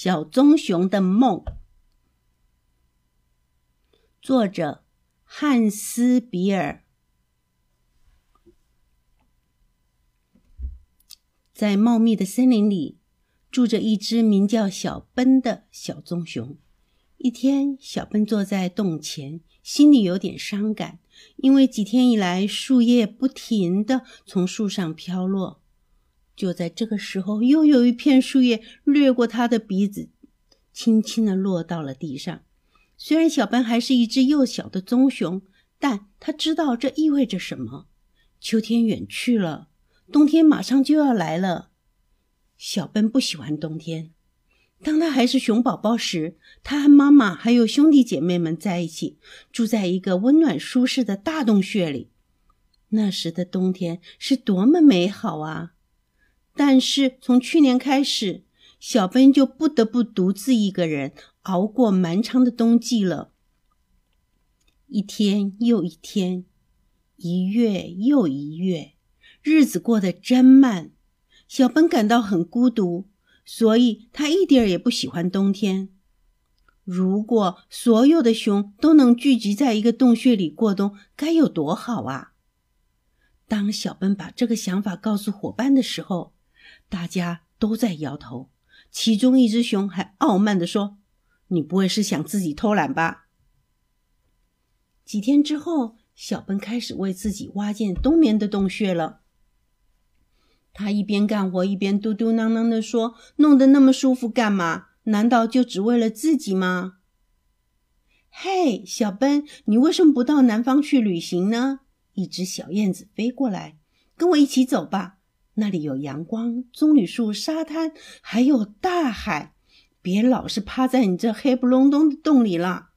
小棕熊的梦，作者汉斯·比尔。在茂密的森林里，住着一只名叫小奔的小棕熊。一天，小奔坐在洞前，心里有点伤感，因为几天以来，树叶不停的从树上飘落。就在这个时候，又有一片树叶掠过他的鼻子，轻轻地落到了地上。虽然小奔还是一只幼小的棕熊，但他知道这意味着什么。秋天远去了，冬天马上就要来了。小奔不喜欢冬天。当他还是熊宝宝时，他和妈妈还有兄弟姐妹们在一起，住在一个温暖舒适的大洞穴里。那时的冬天是多么美好啊！但是从去年开始，小奔就不得不独自一个人熬过漫长的冬季了。一天又一天，一月又一月，日子过得真慢。小奔感到很孤独，所以他一点也不喜欢冬天。如果所有的熊都能聚集在一个洞穴里过冬，该有多好啊！当小奔把这个想法告诉伙伴的时候，大家都在摇头，其中一只熊还傲慢地说：“你不会是想自己偷懒吧？”几天之后，小奔开始为自己挖建冬眠的洞穴了。他一边干活一边嘟嘟囔囔地说：“弄得那么舒服干嘛？难道就只为了自己吗？”嘿，小奔，你为什么不到南方去旅行呢？一只小燕子飞过来，跟我一起走吧。那里有阳光、棕榈树、沙滩，还有大海。别老是趴在你这黑不隆咚的洞里了。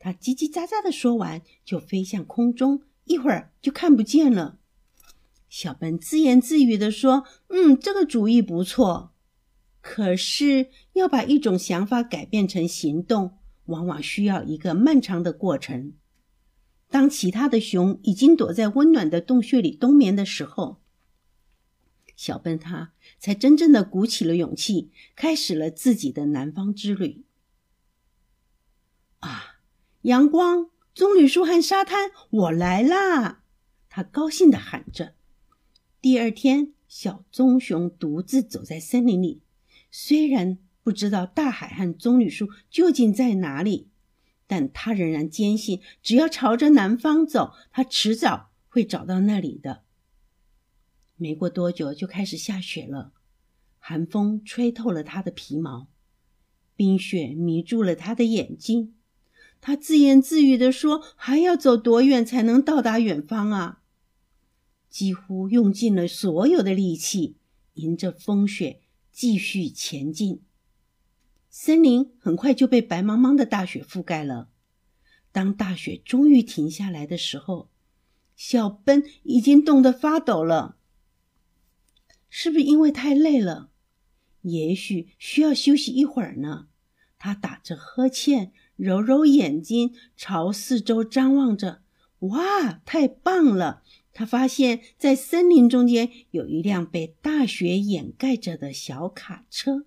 他叽叽喳喳的说完，就飞向空中，一会儿就看不见了。小笨自言自语的说：“嗯，这个主意不错。可是要把一种想法改变成行动，往往需要一个漫长的过程。当其他的熊已经躲在温暖的洞穴里冬眠的时候。”小笨他才真正的鼓起了勇气，开始了自己的南方之旅。啊，阳光、棕榈树和沙滩，我来啦！他高兴的喊着。第二天，小棕熊独自走在森林里，虽然不知道大海和棕榈树究竟在哪里，但他仍然坚信，只要朝着南方走，他迟早会找到那里的。没过多久，就开始下雪了。寒风吹透了他的皮毛，冰雪迷住了他的眼睛。他自言自语地说：“还要走多远才能到达远方啊？”几乎用尽了所有的力气，迎着风雪继续前进。森林很快就被白茫茫的大雪覆盖了。当大雪终于停下来的时候，小奔已经冻得发抖了。是不是因为太累了？也许需要休息一会儿呢。他打着呵欠，揉揉眼睛，朝四周张望着。哇，太棒了！他发现，在森林中间有一辆被大雪掩盖着的小卡车。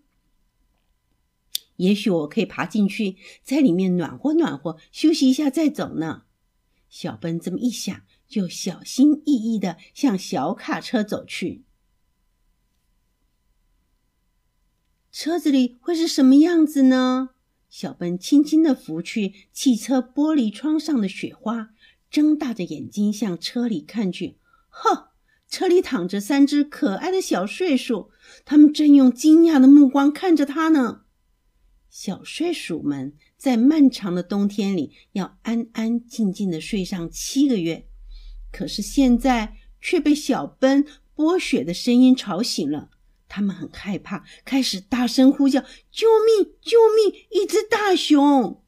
也许我可以爬进去，在里面暖和暖和，休息一下再走呢。小奔这么一想，就小心翼翼地向小卡车走去。车子里会是什么样子呢？小奔轻轻地拂去汽车玻璃窗上的雪花，睁大着眼睛向车里看去。呵，车里躺着三只可爱的小睡鼠，它们正用惊讶的目光看着他呢。小睡鼠们在漫长的冬天里要安安静静的睡上七个月，可是现在却被小奔剥雪的声音吵醒了。他们很害怕，开始大声呼叫：“救命！救命！一只大熊！”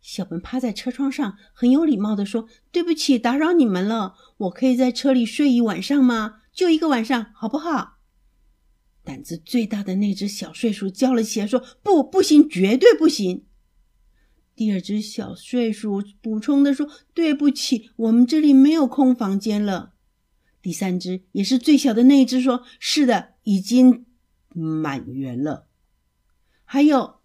小奔趴在车窗上，很有礼貌地说：“对不起，打扰你们了。我可以在车里睡一晚上吗？就一个晚上，好不好？”胆子最大的那只小睡鼠叫了起来，说：“不，不行，绝对不行！”第二只小睡鼠补充的说：“对不起，我们这里没有空房间了。”第三只也是最小的那一只说：“是的，已经满员了。”还有，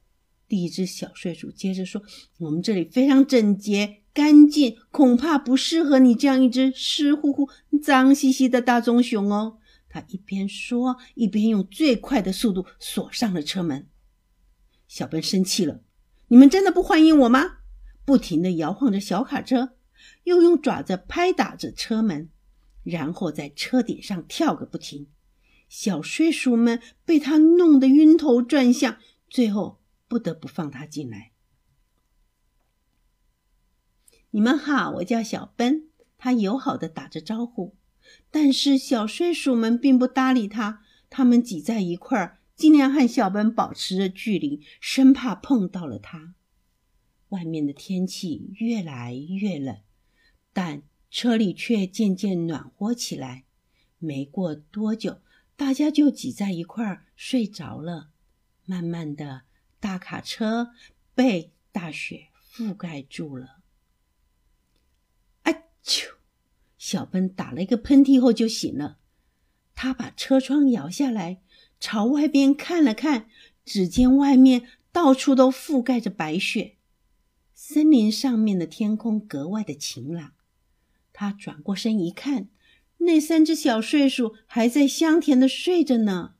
第一只小睡鼠接着说：“我们这里非常整洁干净，恐怕不适合你这样一只湿乎乎、脏兮兮的大棕熊哦。”他一边说，一边用最快的速度锁上了车门。小奔生气了：“你们真的不欢迎我吗？”不停地摇晃着小卡车，又用爪子拍打着车门，然后在车顶上跳个不停。小睡鼠们被他弄得晕头转向，最后不得不放他进来。你们好，我叫小奔。他友好的打着招呼，但是小睡鼠们并不搭理他，他们挤在一块儿。尽量和小奔保持着距离，生怕碰到了他。外面的天气越来越冷，但车里却渐渐暖和起来。没过多久，大家就挤在一块儿睡着了。慢慢的，大卡车被大雪覆盖住了。哎啾！小奔打了一个喷嚏后就醒了，他把车窗摇下来。朝外边看了看，只见外面到处都覆盖着白雪，森林上面的天空格外的晴朗。他转过身一看，那三只小睡鼠还在香甜的睡着呢。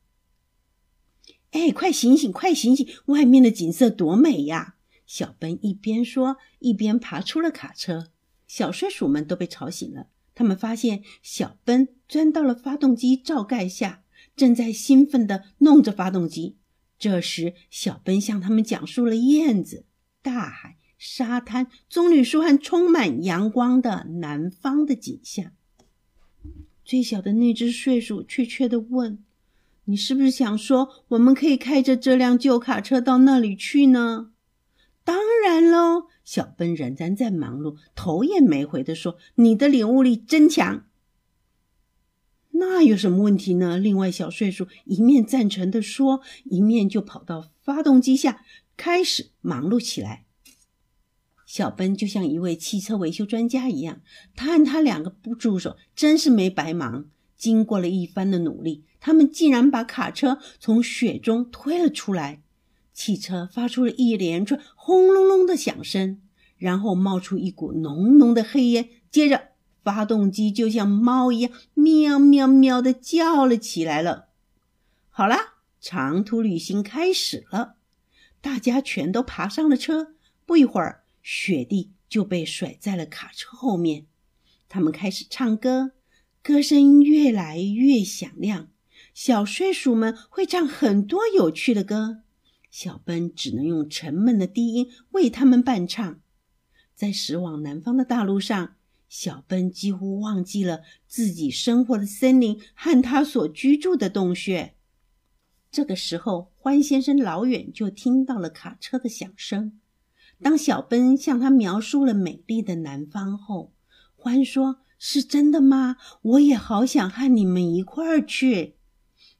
哎，快醒醒，快醒醒！外面的景色多美呀！小奔一边说，一边爬出了卡车。小睡鼠们都被吵醒了，他们发现小奔钻到了发动机罩盖下。正在兴奋地弄着发动机，这时小奔向他们讲述了燕子、大海、沙滩、棕榈树和充满阳光的南方的景象。最小的那只睡鼠怯怯地问：“你是不是想说，我们可以开着这辆旧卡车到那里去呢？”“当然喽！”小奔仍然在忙碌，头也没回地说：“你的领悟力真强。”那有什么问题呢？另外，小睡鼠一面赞成的说，一面就跑到发动机下，开始忙碌起来。小奔就像一位汽车维修专家一样，他和他两个助手真是没白忙。经过了一番的努力，他们竟然把卡车从雪中推了出来。汽车发出了一连串轰隆隆的响声，然后冒出一股浓浓的黑烟，接着。发动机就像猫一样喵喵喵的叫了起来了。好啦，长途旅行开始了，大家全都爬上了车。不一会儿，雪地就被甩在了卡车后面。他们开始唱歌，歌声越来越响亮。小睡鼠们会唱很多有趣的歌，小奔只能用沉闷的低音为他们伴唱。在驶往南方的大路上。小奔几乎忘记了自己生活的森林和他所居住的洞穴。这个时候，欢先生老远就听到了卡车的响声。当小奔向他描述了美丽的南方后，欢说：“是真的吗？我也好想和你们一块儿去。”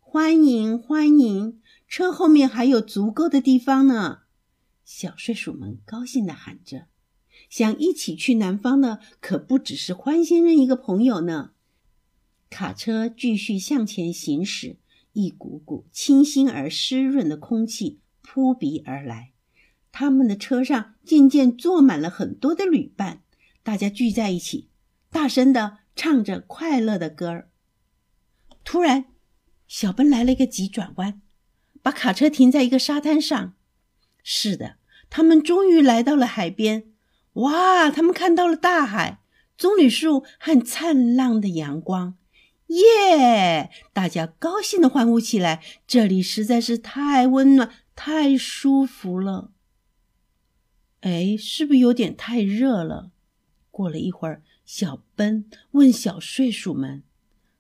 欢迎欢迎，车后面还有足够的地方呢。小睡鼠们高兴地喊着。想一起去南方的可不只是欢先生一个朋友呢。卡车继续向前行驶，一股股清新而湿润的空气扑鼻而来。他们的车上渐渐坐满了很多的旅伴，大家聚在一起，大声的唱着快乐的歌儿。突然，小奔来了一个急转弯，把卡车停在一个沙滩上。是的，他们终于来到了海边。哇！他们看到了大海、棕榈树和灿烂的阳光，耶！大家高兴的欢呼起来。这里实在是太温暖、太舒服了。哎，是不是有点太热了？过了一会儿，小奔问小睡鼠们，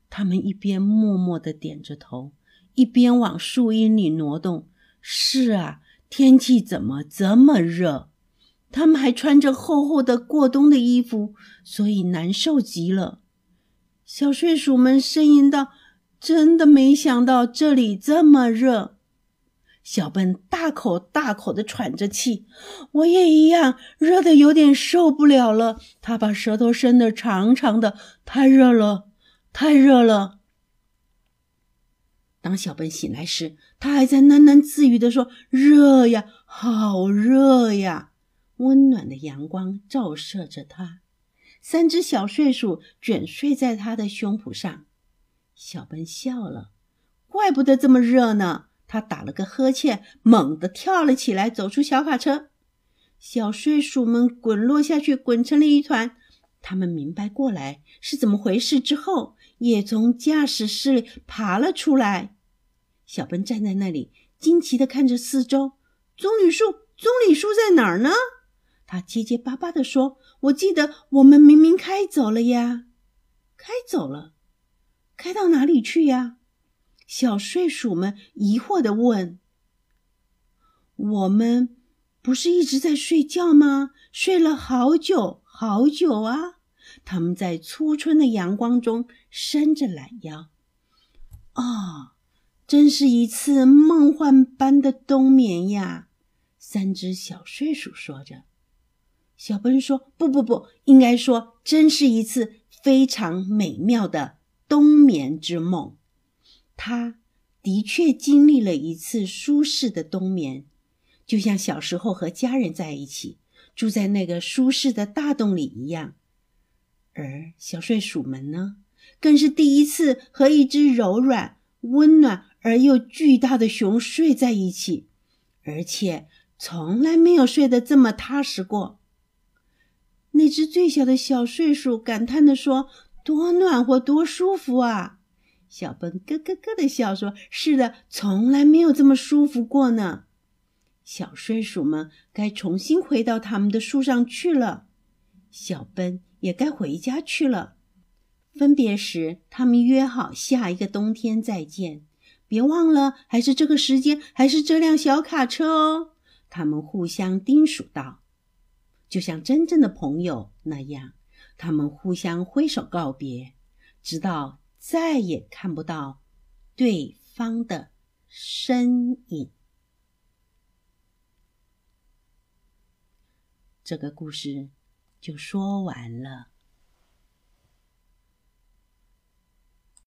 他们一边默默的点着头，一边往树荫里挪动。是啊，天气怎么这么热？他们还穿着厚厚的过冬的衣服，所以难受极了。小睡鼠们呻吟道：“真的没想到这里这么热。”小笨大口大口的喘着气，我也一样，热的有点受不了了。他把舌头伸得长长的，太热了，太热了。当小笨醒来时，他还在喃喃自语地说：“热呀，好热呀！”温暖的阳光照射着他，三只小睡鼠卷睡在他的胸脯上。小奔笑了，怪不得这么热呢。他打了个呵欠，猛地跳了起来，走出小卡车。小睡鼠们滚落下去，滚成了一团。他们明白过来是怎么回事之后，也从驾驶室里爬了出来。小奔站在那里，惊奇地看着四周。棕榈树，棕榈树在哪儿呢？他结结巴巴地说：“我记得我们明明开走了呀，开走了，开到哪里去呀？”小睡鼠们疑惑地问：“我们不是一直在睡觉吗？睡了好久好久啊！”他们在初春的阳光中伸着懒腰。哦，真是一次梦幻般的冬眠呀！三只小睡鼠说着。小奔说：“不不不，应该说，真是一次非常美妙的冬眠之梦。他的确经历了一次舒适的冬眠，就像小时候和家人在一起，住在那个舒适的大洞里一样。而小睡鼠们呢，更是第一次和一只柔软、温暖而又巨大的熊睡在一起，而且从来没有睡得这么踏实过。”那只最小的小睡鼠感叹地说：“多暖和，多舒服啊！”小奔咯咯咯的笑说：“是的，从来没有这么舒服过呢。”小睡鼠们该重新回到他们的树上去了，小奔也该回家去了。分别时，他们约好下一个冬天再见。别忘了，还是这个时间，还是这辆小卡车哦。他们互相叮嘱道。就像真正的朋友那样，他们互相挥手告别，直到再也看不到对方的身影。这个故事就说完了。